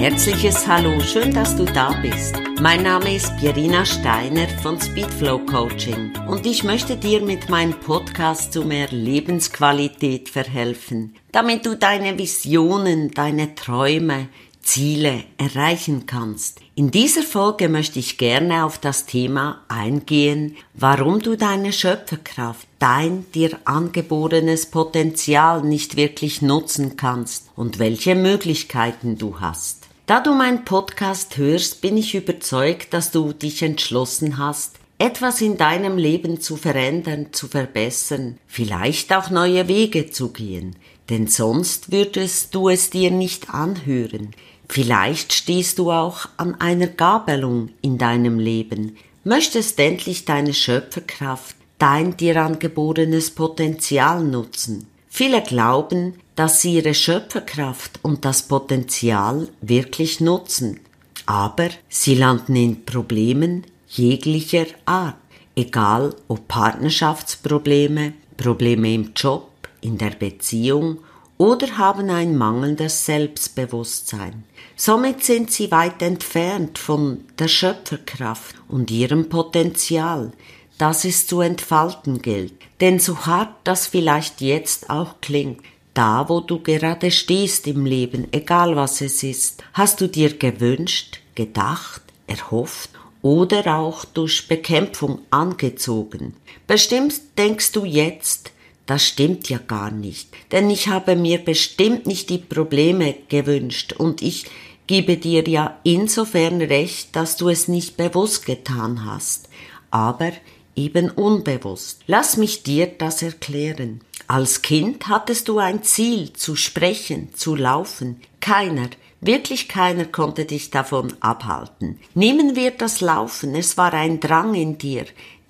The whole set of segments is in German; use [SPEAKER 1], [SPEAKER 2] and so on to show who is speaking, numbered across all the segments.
[SPEAKER 1] herzliches Hallo, schön, dass du da bist. Mein Name ist Pierina Steiner von Speedflow Coaching und ich möchte dir mit meinem Podcast zu mehr Lebensqualität verhelfen, damit du deine Visionen, deine Träume, Ziele erreichen kannst. In dieser Folge möchte ich gerne auf das Thema eingehen, warum du deine Schöpferkraft, dein dir angeborenes Potenzial nicht wirklich nutzen kannst und welche Möglichkeiten du hast. Da du meinen Podcast hörst, bin ich überzeugt, dass du dich entschlossen hast, etwas in deinem Leben zu verändern, zu verbessern, vielleicht auch neue Wege zu gehen, denn sonst würdest du es dir nicht anhören. Vielleicht stehst du auch an einer Gabelung in deinem Leben, möchtest endlich deine Schöpferkraft, dein dir angeborenes Potenzial nutzen. Viele glauben, dass sie ihre Schöpferkraft und das Potenzial wirklich nutzen, aber sie landen in Problemen jeglicher Art, egal ob Partnerschaftsprobleme, Probleme im Job, in der Beziehung oder haben ein mangelndes Selbstbewusstsein. Somit sind sie weit entfernt von der Schöpferkraft und ihrem Potenzial, das es zu entfalten gilt. Denn so hart das vielleicht jetzt auch klingt, da wo du gerade stehst im Leben, egal was es ist, hast du dir gewünscht, gedacht, erhofft oder auch durch Bekämpfung angezogen. Bestimmt denkst du jetzt, das stimmt ja gar nicht, denn ich habe mir bestimmt nicht die Probleme gewünscht und ich gebe dir ja insofern recht, dass du es nicht bewusst getan hast, aber eben unbewusst. Lass mich dir das erklären. Als Kind hattest du ein Ziel, zu sprechen, zu laufen. Keiner, wirklich keiner konnte dich davon abhalten. Nehmen wir das Laufen, es war ein Drang in dir,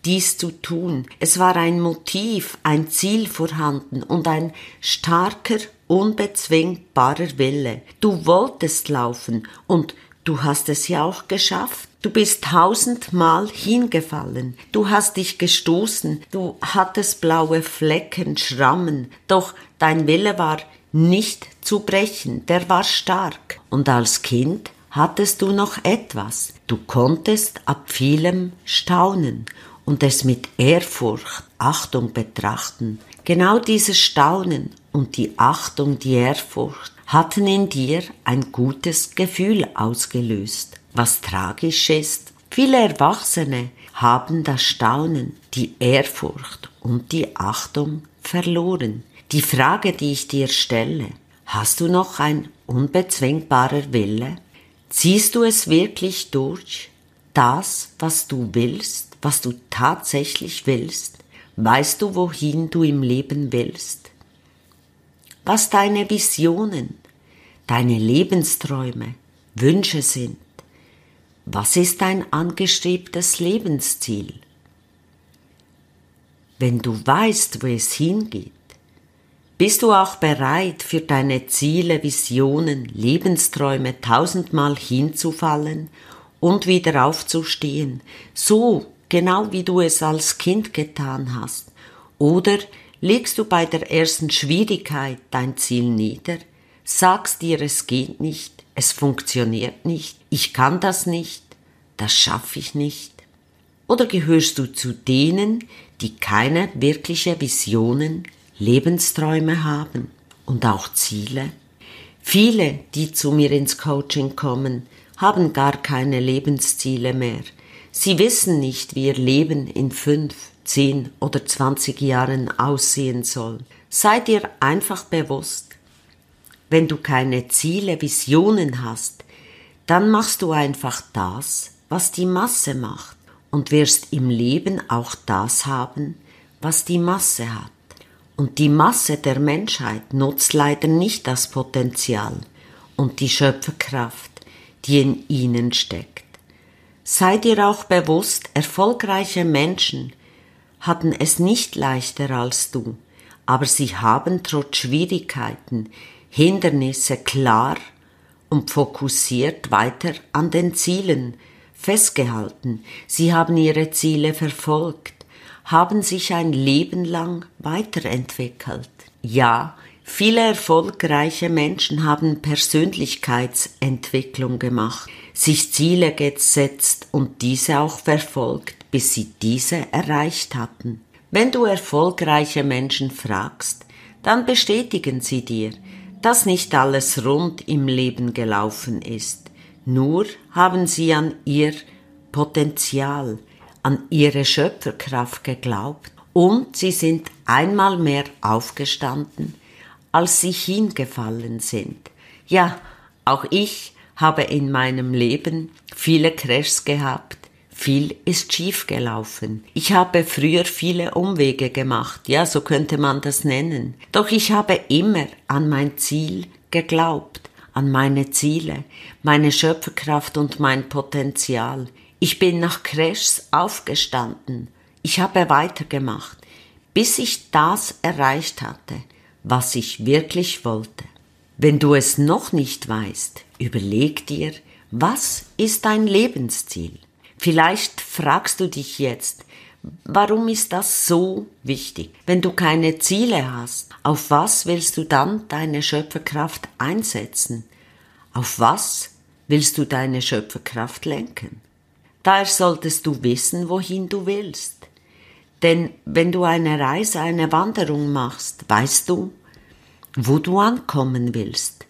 [SPEAKER 1] dies zu tun. Es war ein Motiv, ein Ziel vorhanden und ein starker, unbezwingbarer Wille. Du wolltest laufen und du hast es ja auch geschafft. Du bist tausendmal hingefallen, du hast dich gestoßen, du hattest blaue Flecken, Schrammen, doch dein Wille war nicht zu brechen, der war stark. Und als Kind hattest du noch etwas, du konntest ab vielem staunen und es mit Ehrfurcht, Achtung betrachten. Genau dieses Staunen und die Achtung, die Ehrfurcht hatten in dir ein gutes Gefühl ausgelöst. Was tragisch ist, viele Erwachsene haben das Staunen, die Ehrfurcht und die Achtung verloren. Die Frage, die ich dir stelle, hast du noch ein unbezwingbarer Wille? Ziehst du es wirklich durch? Das, was du willst? was du tatsächlich willst? Weißt du, wohin du im Leben willst? Was deine Visionen, deine Lebensträume, Wünsche sind? Was ist dein angestrebtes Lebensziel? Wenn du weißt, wo es hingeht, bist du auch bereit, für deine Ziele, Visionen, Lebensträume tausendmal hinzufallen und wieder aufzustehen, so genau wie du es als Kind getan hast? Oder legst du bei der ersten Schwierigkeit dein Ziel nieder, sagst dir, es geht nicht, es funktioniert nicht, ich kann das nicht, das schaffe ich nicht? Oder gehörst du zu denen, die keine wirkliche Visionen, Lebensträume haben und auch Ziele? Viele, die zu mir ins Coaching kommen, haben gar keine Lebensziele mehr, Sie wissen nicht, wie ihr Leben in fünf, zehn oder zwanzig Jahren aussehen soll. Sei dir einfach bewusst, wenn du keine Ziele, Visionen hast, dann machst du einfach das, was die Masse macht und wirst im Leben auch das haben, was die Masse hat. Und die Masse der Menschheit nutzt leider nicht das Potenzial und die Schöpferkraft, die in ihnen steckt. Sei dir auch bewusst, erfolgreiche Menschen hatten es nicht leichter als du, aber sie haben trotz Schwierigkeiten, Hindernisse klar und fokussiert weiter an den Zielen festgehalten. Sie haben ihre Ziele verfolgt, haben sich ein Leben lang weiterentwickelt. Ja, Viele erfolgreiche Menschen haben Persönlichkeitsentwicklung gemacht, sich Ziele gesetzt und diese auch verfolgt, bis sie diese erreicht hatten. Wenn du erfolgreiche Menschen fragst, dann bestätigen sie dir, dass nicht alles rund im Leben gelaufen ist, nur haben sie an ihr Potenzial, an ihre Schöpferkraft geglaubt. Und sie sind einmal mehr aufgestanden, als sie hingefallen sind. Ja, auch ich habe in meinem Leben viele Crashs gehabt, viel ist schief gelaufen. Ich habe früher viele Umwege gemacht, ja, so könnte man das nennen. Doch ich habe immer an mein Ziel geglaubt, an meine Ziele, meine Schöpferkraft und mein Potenzial. Ich bin nach Crashs aufgestanden. Ich habe weitergemacht, bis ich das erreicht hatte, was ich wirklich wollte. Wenn du es noch nicht weißt, überleg dir, was ist dein Lebensziel? Vielleicht fragst du dich jetzt, warum ist das so wichtig? Wenn du keine Ziele hast, auf was willst du dann deine Schöpferkraft einsetzen? Auf was willst du deine Schöpferkraft lenken? Daher solltest du wissen, wohin du willst. Denn wenn du eine Reise, eine Wanderung machst, weißt du, wo du ankommen willst.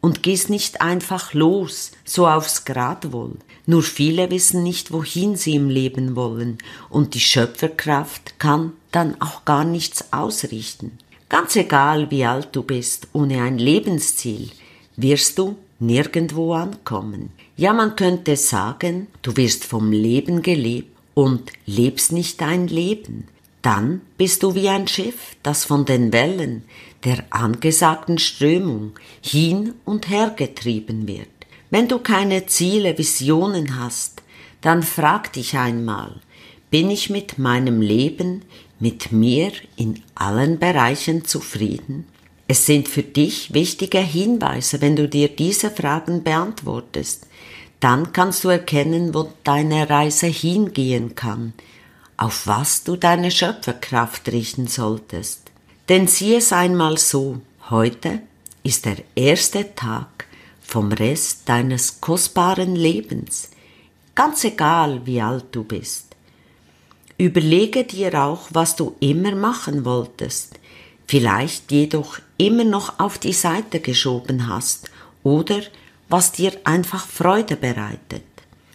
[SPEAKER 1] Und gehst nicht einfach los, so aufs Gradwohl. Nur viele wissen nicht, wohin sie im Leben wollen, und die Schöpferkraft kann dann auch gar nichts ausrichten. Ganz egal, wie alt du bist, ohne ein Lebensziel wirst du nirgendwo ankommen. Ja, man könnte sagen, du wirst vom Leben gelebt und lebst nicht dein Leben. Dann bist du wie ein Schiff, das von den Wellen der angesagten Strömung hin und her getrieben wird. Wenn du keine Ziele, Visionen hast, dann frag dich einmal, bin ich mit meinem Leben, mit mir in allen Bereichen zufrieden? Es sind für dich wichtige Hinweise, wenn du dir diese Fragen beantwortest. Dann kannst du erkennen, wo deine Reise hingehen kann, auf was du deine Schöpferkraft richten solltest. Denn sieh es einmal so, heute ist der erste Tag vom Rest deines kostbaren Lebens, ganz egal wie alt du bist. Überlege dir auch, was du immer machen wolltest, vielleicht jedoch immer noch auf die Seite geschoben hast oder was dir einfach Freude bereitet.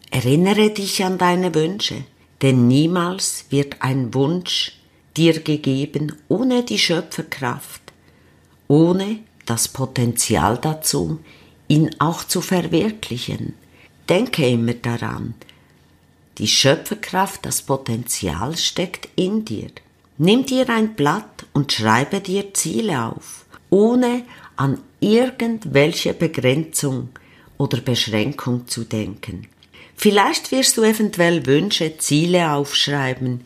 [SPEAKER 1] Erinnere dich an deine Wünsche, denn niemals wird ein Wunsch dir gegeben ohne die Schöpferkraft, ohne das Potenzial dazu, ihn auch zu verwirklichen. Denke immer daran, die Schöpferkraft, das Potenzial steckt in dir. Nimm dir ein Blatt und schreibe dir Ziele auf, ohne an irgendwelche Begrenzung oder Beschränkung zu denken. Vielleicht wirst du eventuell Wünsche, Ziele aufschreiben,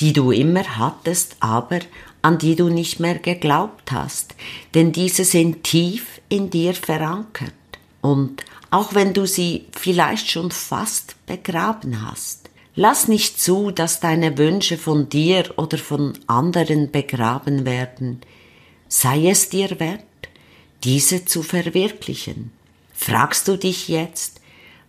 [SPEAKER 1] die du immer hattest, aber an die du nicht mehr geglaubt hast, denn diese sind tief in dir verankert. Und auch wenn du sie vielleicht schon fast begraben hast, lass nicht zu, dass deine Wünsche von dir oder von anderen begraben werden. Sei es dir wert, diese zu verwirklichen. Fragst du dich jetzt,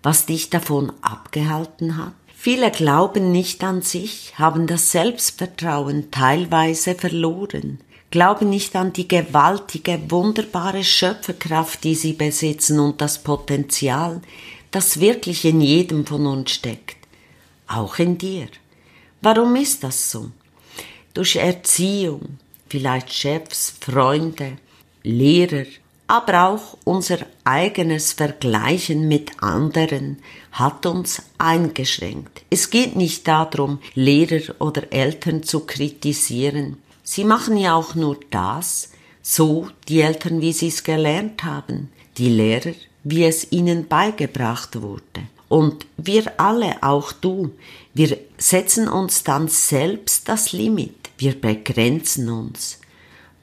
[SPEAKER 1] was dich davon abgehalten hat? Viele glauben nicht an sich, haben das Selbstvertrauen teilweise verloren, glauben nicht an die gewaltige, wunderbare Schöpferkraft, die sie besitzen und das Potenzial, das wirklich in jedem von uns steckt, auch in dir. Warum ist das so? Durch Erziehung, vielleicht Chefs, Freunde, Lehrer, aber auch unser eigenes Vergleichen mit anderen hat uns eingeschränkt. Es geht nicht darum, Lehrer oder Eltern zu kritisieren. Sie machen ja auch nur das, so die Eltern, wie sie es gelernt haben, die Lehrer, wie es ihnen beigebracht wurde. Und wir alle, auch du, wir setzen uns dann selbst das Limit, wir begrenzen uns.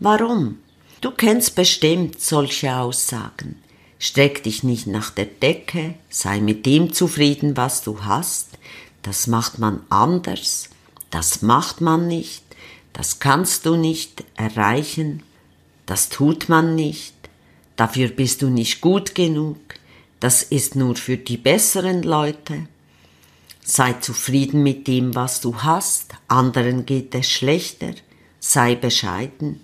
[SPEAKER 1] Warum? Du kennst bestimmt solche Aussagen. Streck dich nicht nach der Decke, sei mit dem zufrieden, was du hast, das macht man anders, das macht man nicht, das kannst du nicht erreichen. das tut man nicht, dafür bist du nicht gut genug, das ist nur für die besseren Leute. Sei zufrieden mit dem, was du hast, anderen geht es schlechter, sei bescheiden,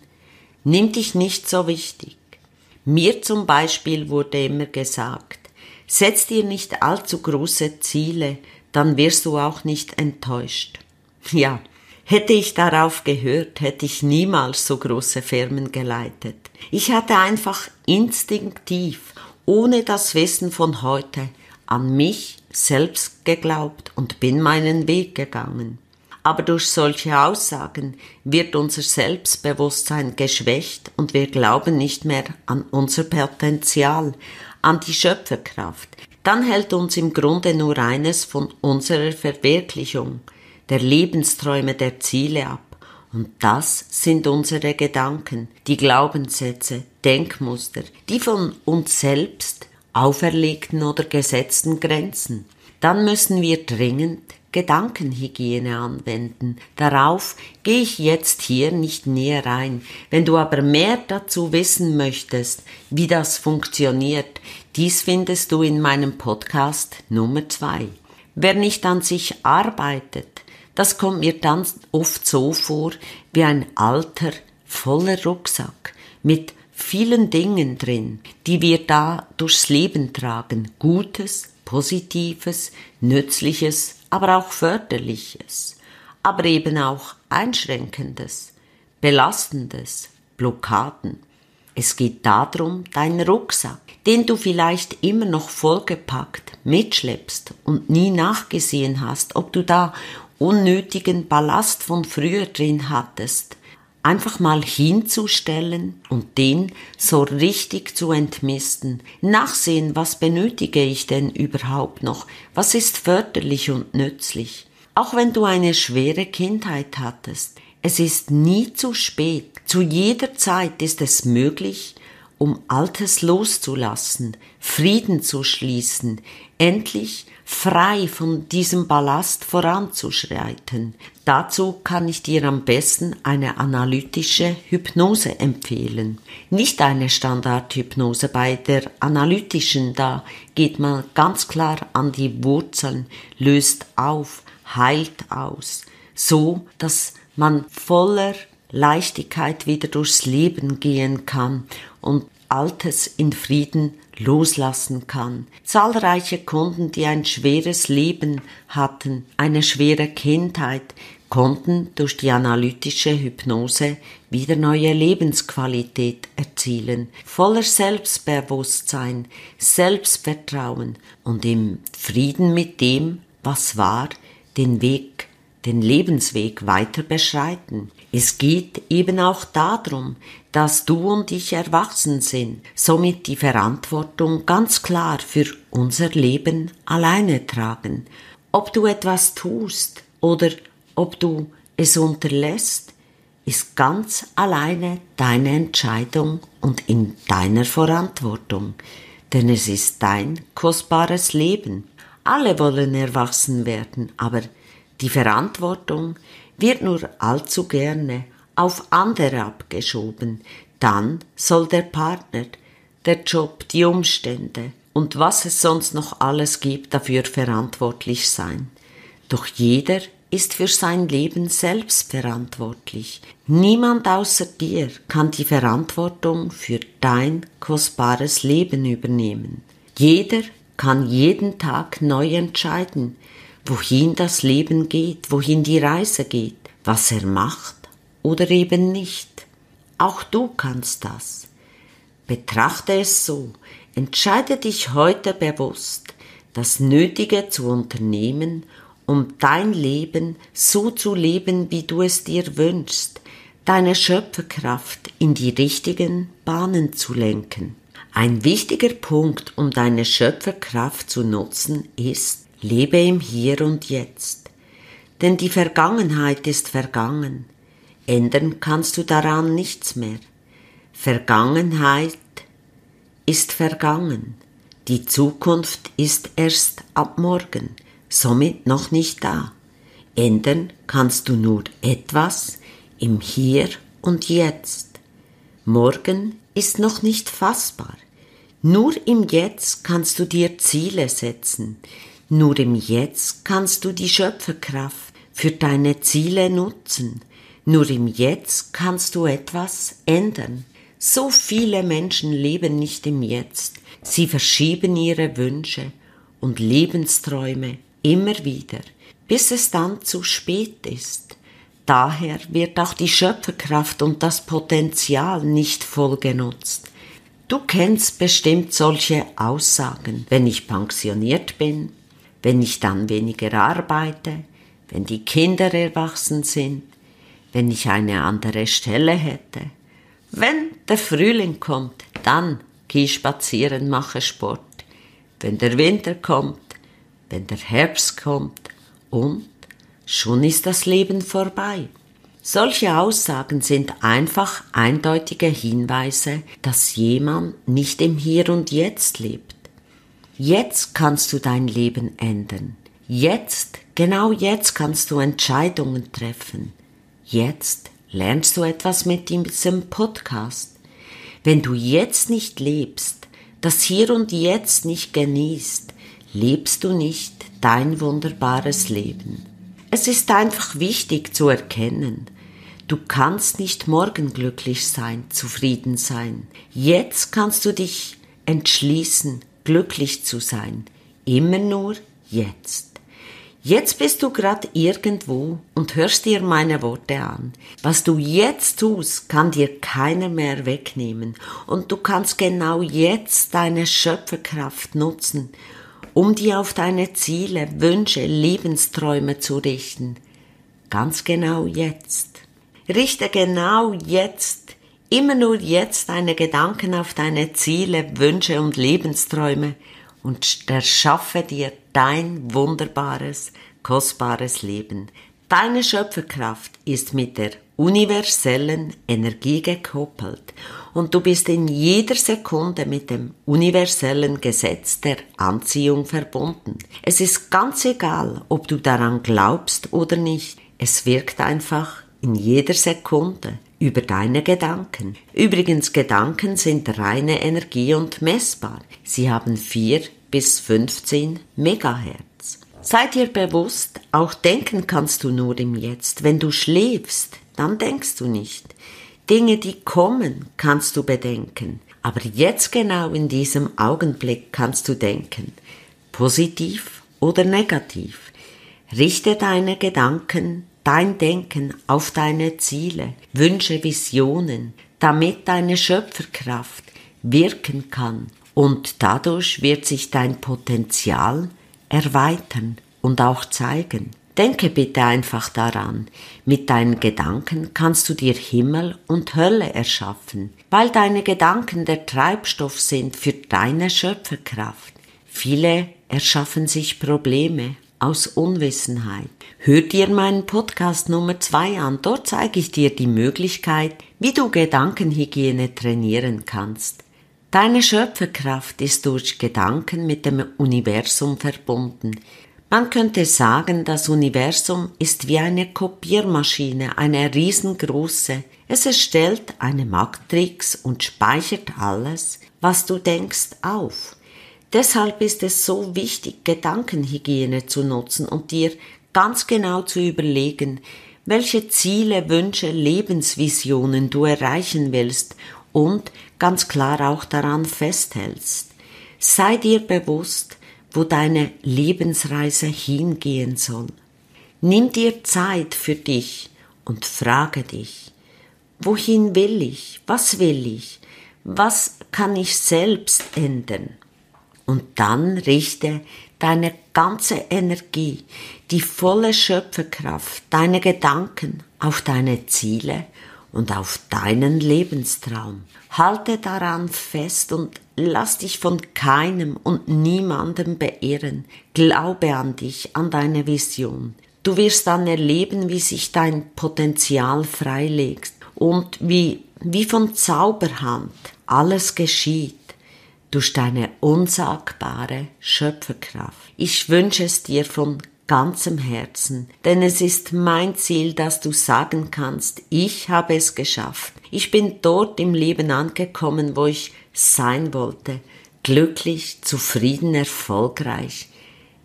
[SPEAKER 1] nimm dich nicht so wichtig. Mir zum Beispiel wurde immer gesagt, setz dir nicht allzu große Ziele, dann wirst du auch nicht enttäuscht. Ja, hätte ich darauf gehört, hätte ich niemals so große Firmen geleitet. Ich hatte einfach instinktiv, ohne das Wissen von heute, an mich selbst geglaubt und bin meinen Weg gegangen. Aber durch solche Aussagen wird unser Selbstbewusstsein geschwächt und wir glauben nicht mehr an unser Potenzial, an die Schöpferkraft. Dann hält uns im Grunde nur eines von unserer Verwirklichung, der Lebensträume, der Ziele ab. Und das sind unsere Gedanken, die Glaubenssätze, Denkmuster, die von uns selbst auferlegten oder gesetzten Grenzen. Dann müssen wir dringend Gedankenhygiene anwenden. Darauf gehe ich jetzt hier nicht näher ein. Wenn du aber mehr dazu wissen möchtest, wie das funktioniert, dies findest du in meinem Podcast Nummer zwei. Wer nicht an sich arbeitet, das kommt mir dann oft so vor wie ein alter, voller Rucksack mit vielen Dingen drin, die wir da durchs Leben tragen. Gutes, Positives, Nützliches, aber auch Förderliches, aber eben auch Einschränkendes, Belastendes, Blockaden. Es geht darum, deinen Rucksack, den du vielleicht immer noch vollgepackt mitschleppst und nie nachgesehen hast, ob du da unnötigen Ballast von früher drin hattest, einfach mal hinzustellen und den so richtig zu entmisten, nachsehen, was benötige ich denn überhaupt noch, was ist förderlich und nützlich. Auch wenn du eine schwere Kindheit hattest, es ist nie zu spät, zu jeder Zeit ist es möglich, um Altes loszulassen, Frieden zu schließen, endlich frei von diesem Ballast voranzuschreiten. Dazu kann ich dir am besten eine analytische Hypnose empfehlen. Nicht eine Standardhypnose. Bei der analytischen, da geht man ganz klar an die Wurzeln, löst auf, heilt aus, so dass man voller Leichtigkeit wieder durchs Leben gehen kann und Altes in Frieden loslassen kann. Zahlreiche Kunden, die ein schweres Leben hatten, eine schwere Kindheit, konnten durch die analytische Hypnose wieder neue Lebensqualität erzielen, voller Selbstbewusstsein, Selbstvertrauen und im Frieden mit dem, was war, den Weg, den Lebensweg weiter beschreiten. Es geht eben auch darum, dass du und ich erwachsen sind, somit die Verantwortung ganz klar für unser Leben alleine tragen. Ob du etwas tust oder ob du es unterlässt, ist ganz alleine deine Entscheidung und in deiner Verantwortung, denn es ist dein kostbares Leben. Alle wollen erwachsen werden, aber die Verantwortung wird nur allzu gerne auf andere abgeschoben. Dann soll der Partner, der Job, die Umstände und was es sonst noch alles gibt dafür verantwortlich sein. Doch jeder ist für sein Leben selbst verantwortlich. Niemand außer dir kann die Verantwortung für dein kostbares Leben übernehmen. Jeder kann jeden Tag neu entscheiden, wohin das Leben geht, wohin die Reise geht, was er macht oder eben nicht. Auch du kannst das. Betrachte es so, entscheide dich heute bewusst, das Nötige zu unternehmen, um dein Leben so zu leben, wie du es dir wünschst, deine Schöpferkraft in die richtigen Bahnen zu lenken. Ein wichtiger Punkt, um deine Schöpferkraft zu nutzen, ist, Lebe im Hier und Jetzt. Denn die Vergangenheit ist vergangen. Ändern kannst du daran nichts mehr. Vergangenheit ist vergangen. Die Zukunft ist erst ab morgen, somit noch nicht da. Ändern kannst du nur etwas im Hier und Jetzt. Morgen ist noch nicht fassbar. Nur im Jetzt kannst du dir Ziele setzen. Nur im Jetzt kannst du die Schöpferkraft für deine Ziele nutzen. Nur im Jetzt kannst du etwas ändern. So viele Menschen leben nicht im Jetzt. Sie verschieben ihre Wünsche und Lebensträume immer wieder, bis es dann zu spät ist. Daher wird auch die Schöpferkraft und das Potenzial nicht voll genutzt. Du kennst bestimmt solche Aussagen. Wenn ich pensioniert bin, wenn ich dann weniger arbeite, wenn die Kinder erwachsen sind, wenn ich eine andere Stelle hätte. Wenn der Frühling kommt, dann geh spazieren, mache Sport. Wenn der Winter kommt, wenn der Herbst kommt und schon ist das Leben vorbei. Solche Aussagen sind einfach eindeutige Hinweise, dass jemand nicht im Hier und Jetzt lebt. Jetzt kannst du dein Leben ändern. Jetzt, genau jetzt kannst du Entscheidungen treffen. Jetzt lernst du etwas mit diesem Podcast. Wenn du jetzt nicht lebst, das Hier und Jetzt nicht genießt, lebst du nicht dein wunderbares Leben. Es ist einfach wichtig zu erkennen, Du kannst nicht morgen glücklich sein, zufrieden sein. Jetzt kannst du dich entschließen, glücklich zu sein. Immer nur jetzt. Jetzt bist du grad irgendwo und hörst dir meine Worte an. Was du jetzt tust, kann dir keiner mehr wegnehmen. Und du kannst genau jetzt deine Schöpferkraft nutzen, um dir auf deine Ziele, Wünsche, Lebensträume zu richten. Ganz genau jetzt. Richte genau jetzt, immer nur jetzt deine Gedanken auf deine Ziele, Wünsche und Lebensträume und erschaffe dir dein wunderbares, kostbares Leben. Deine Schöpferkraft ist mit der universellen Energie gekoppelt und du bist in jeder Sekunde mit dem universellen Gesetz der Anziehung verbunden. Es ist ganz egal, ob du daran glaubst oder nicht. Es wirkt einfach in jeder Sekunde über deine Gedanken. Übrigens, Gedanken sind reine Energie und messbar. Sie haben 4 bis 15 Megahertz. Sei dir bewusst, auch denken kannst du nur im Jetzt. Wenn du schläfst, dann denkst du nicht. Dinge, die kommen, kannst du bedenken. Aber jetzt genau in diesem Augenblick kannst du denken. Positiv oder negativ. Richte deine Gedanken dein Denken auf deine Ziele, Wünsche, Visionen, damit deine Schöpferkraft wirken kann und dadurch wird sich dein Potenzial erweitern und auch zeigen. Denke bitte einfach daran, mit deinen Gedanken kannst du dir Himmel und Hölle erschaffen, weil deine Gedanken der Treibstoff sind für deine Schöpferkraft. Viele erschaffen sich Probleme aus Unwissenheit. Hör dir meinen Podcast Nummer 2 an, dort zeige ich dir die Möglichkeit, wie du Gedankenhygiene trainieren kannst. Deine Schöpferkraft ist durch Gedanken mit dem Universum verbunden. Man könnte sagen, das Universum ist wie eine Kopiermaschine, eine riesengroße. Es erstellt eine Matrix und speichert alles, was du denkst, auf. Deshalb ist es so wichtig, Gedankenhygiene zu nutzen und dir ganz genau zu überlegen, welche Ziele, Wünsche, Lebensvisionen du erreichen willst und ganz klar auch daran festhältst. Sei dir bewusst, wo deine Lebensreise hingehen soll. Nimm dir Zeit für dich und frage dich, wohin will ich, was will ich, was kann ich selbst ändern? Und dann richte deine ganze Energie, die volle Schöpferkraft, deine Gedanken auf deine Ziele und auf deinen Lebenstraum. Halte daran fest und lass dich von keinem und niemandem beirren. Glaube an dich, an deine Vision. Du wirst dann erleben, wie sich dein Potenzial freilegt und wie, wie von Zauberhand alles geschieht durch deine unsagbare Schöpferkraft. Ich wünsche es dir von ganzem Herzen, denn es ist mein Ziel, dass du sagen kannst, ich habe es geschafft. Ich bin dort im Leben angekommen, wo ich sein wollte, glücklich, zufrieden, erfolgreich,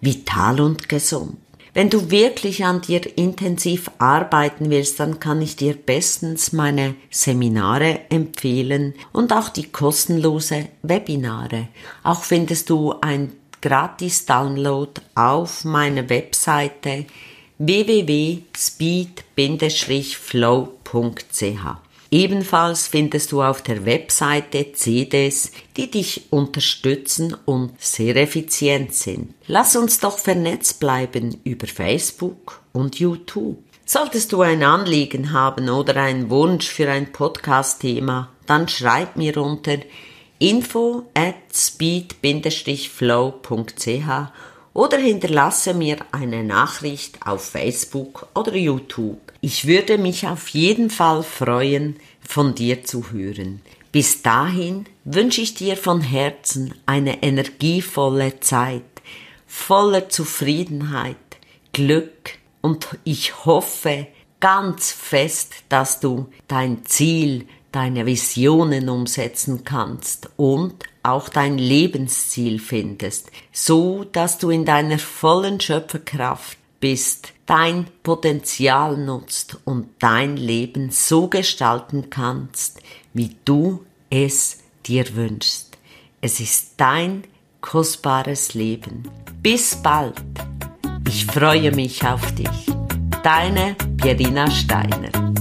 [SPEAKER 1] vital und gesund. Wenn du wirklich an dir intensiv arbeiten willst, dann kann ich dir bestens meine Seminare empfehlen und auch die kostenlose Webinare. Auch findest du ein gratis Download auf meiner Webseite www.speed-flow.ch. Ebenfalls findest du auf der Webseite CDs, die dich unterstützen und sehr effizient sind. Lass uns doch vernetzt bleiben über Facebook und YouTube. Solltest du ein Anliegen haben oder einen Wunsch für ein Podcast-Thema, dann schreib mir unter info at speed-flow.ch oder hinterlasse mir eine Nachricht auf Facebook oder YouTube. Ich würde mich auf jeden Fall freuen, von dir zu hören. Bis dahin wünsche ich dir von Herzen eine energievolle Zeit, voller Zufriedenheit, Glück und ich hoffe ganz fest, dass du dein Ziel, deine Visionen umsetzen kannst und auch dein Lebensziel findest, so dass du in deiner vollen Schöpferkraft bist, dein Potenzial nutzt und dein Leben so gestalten kannst, wie du es dir wünschst. Es ist dein kostbares Leben. Bis bald. Ich freue mich auf dich. Deine Pierina Steiner.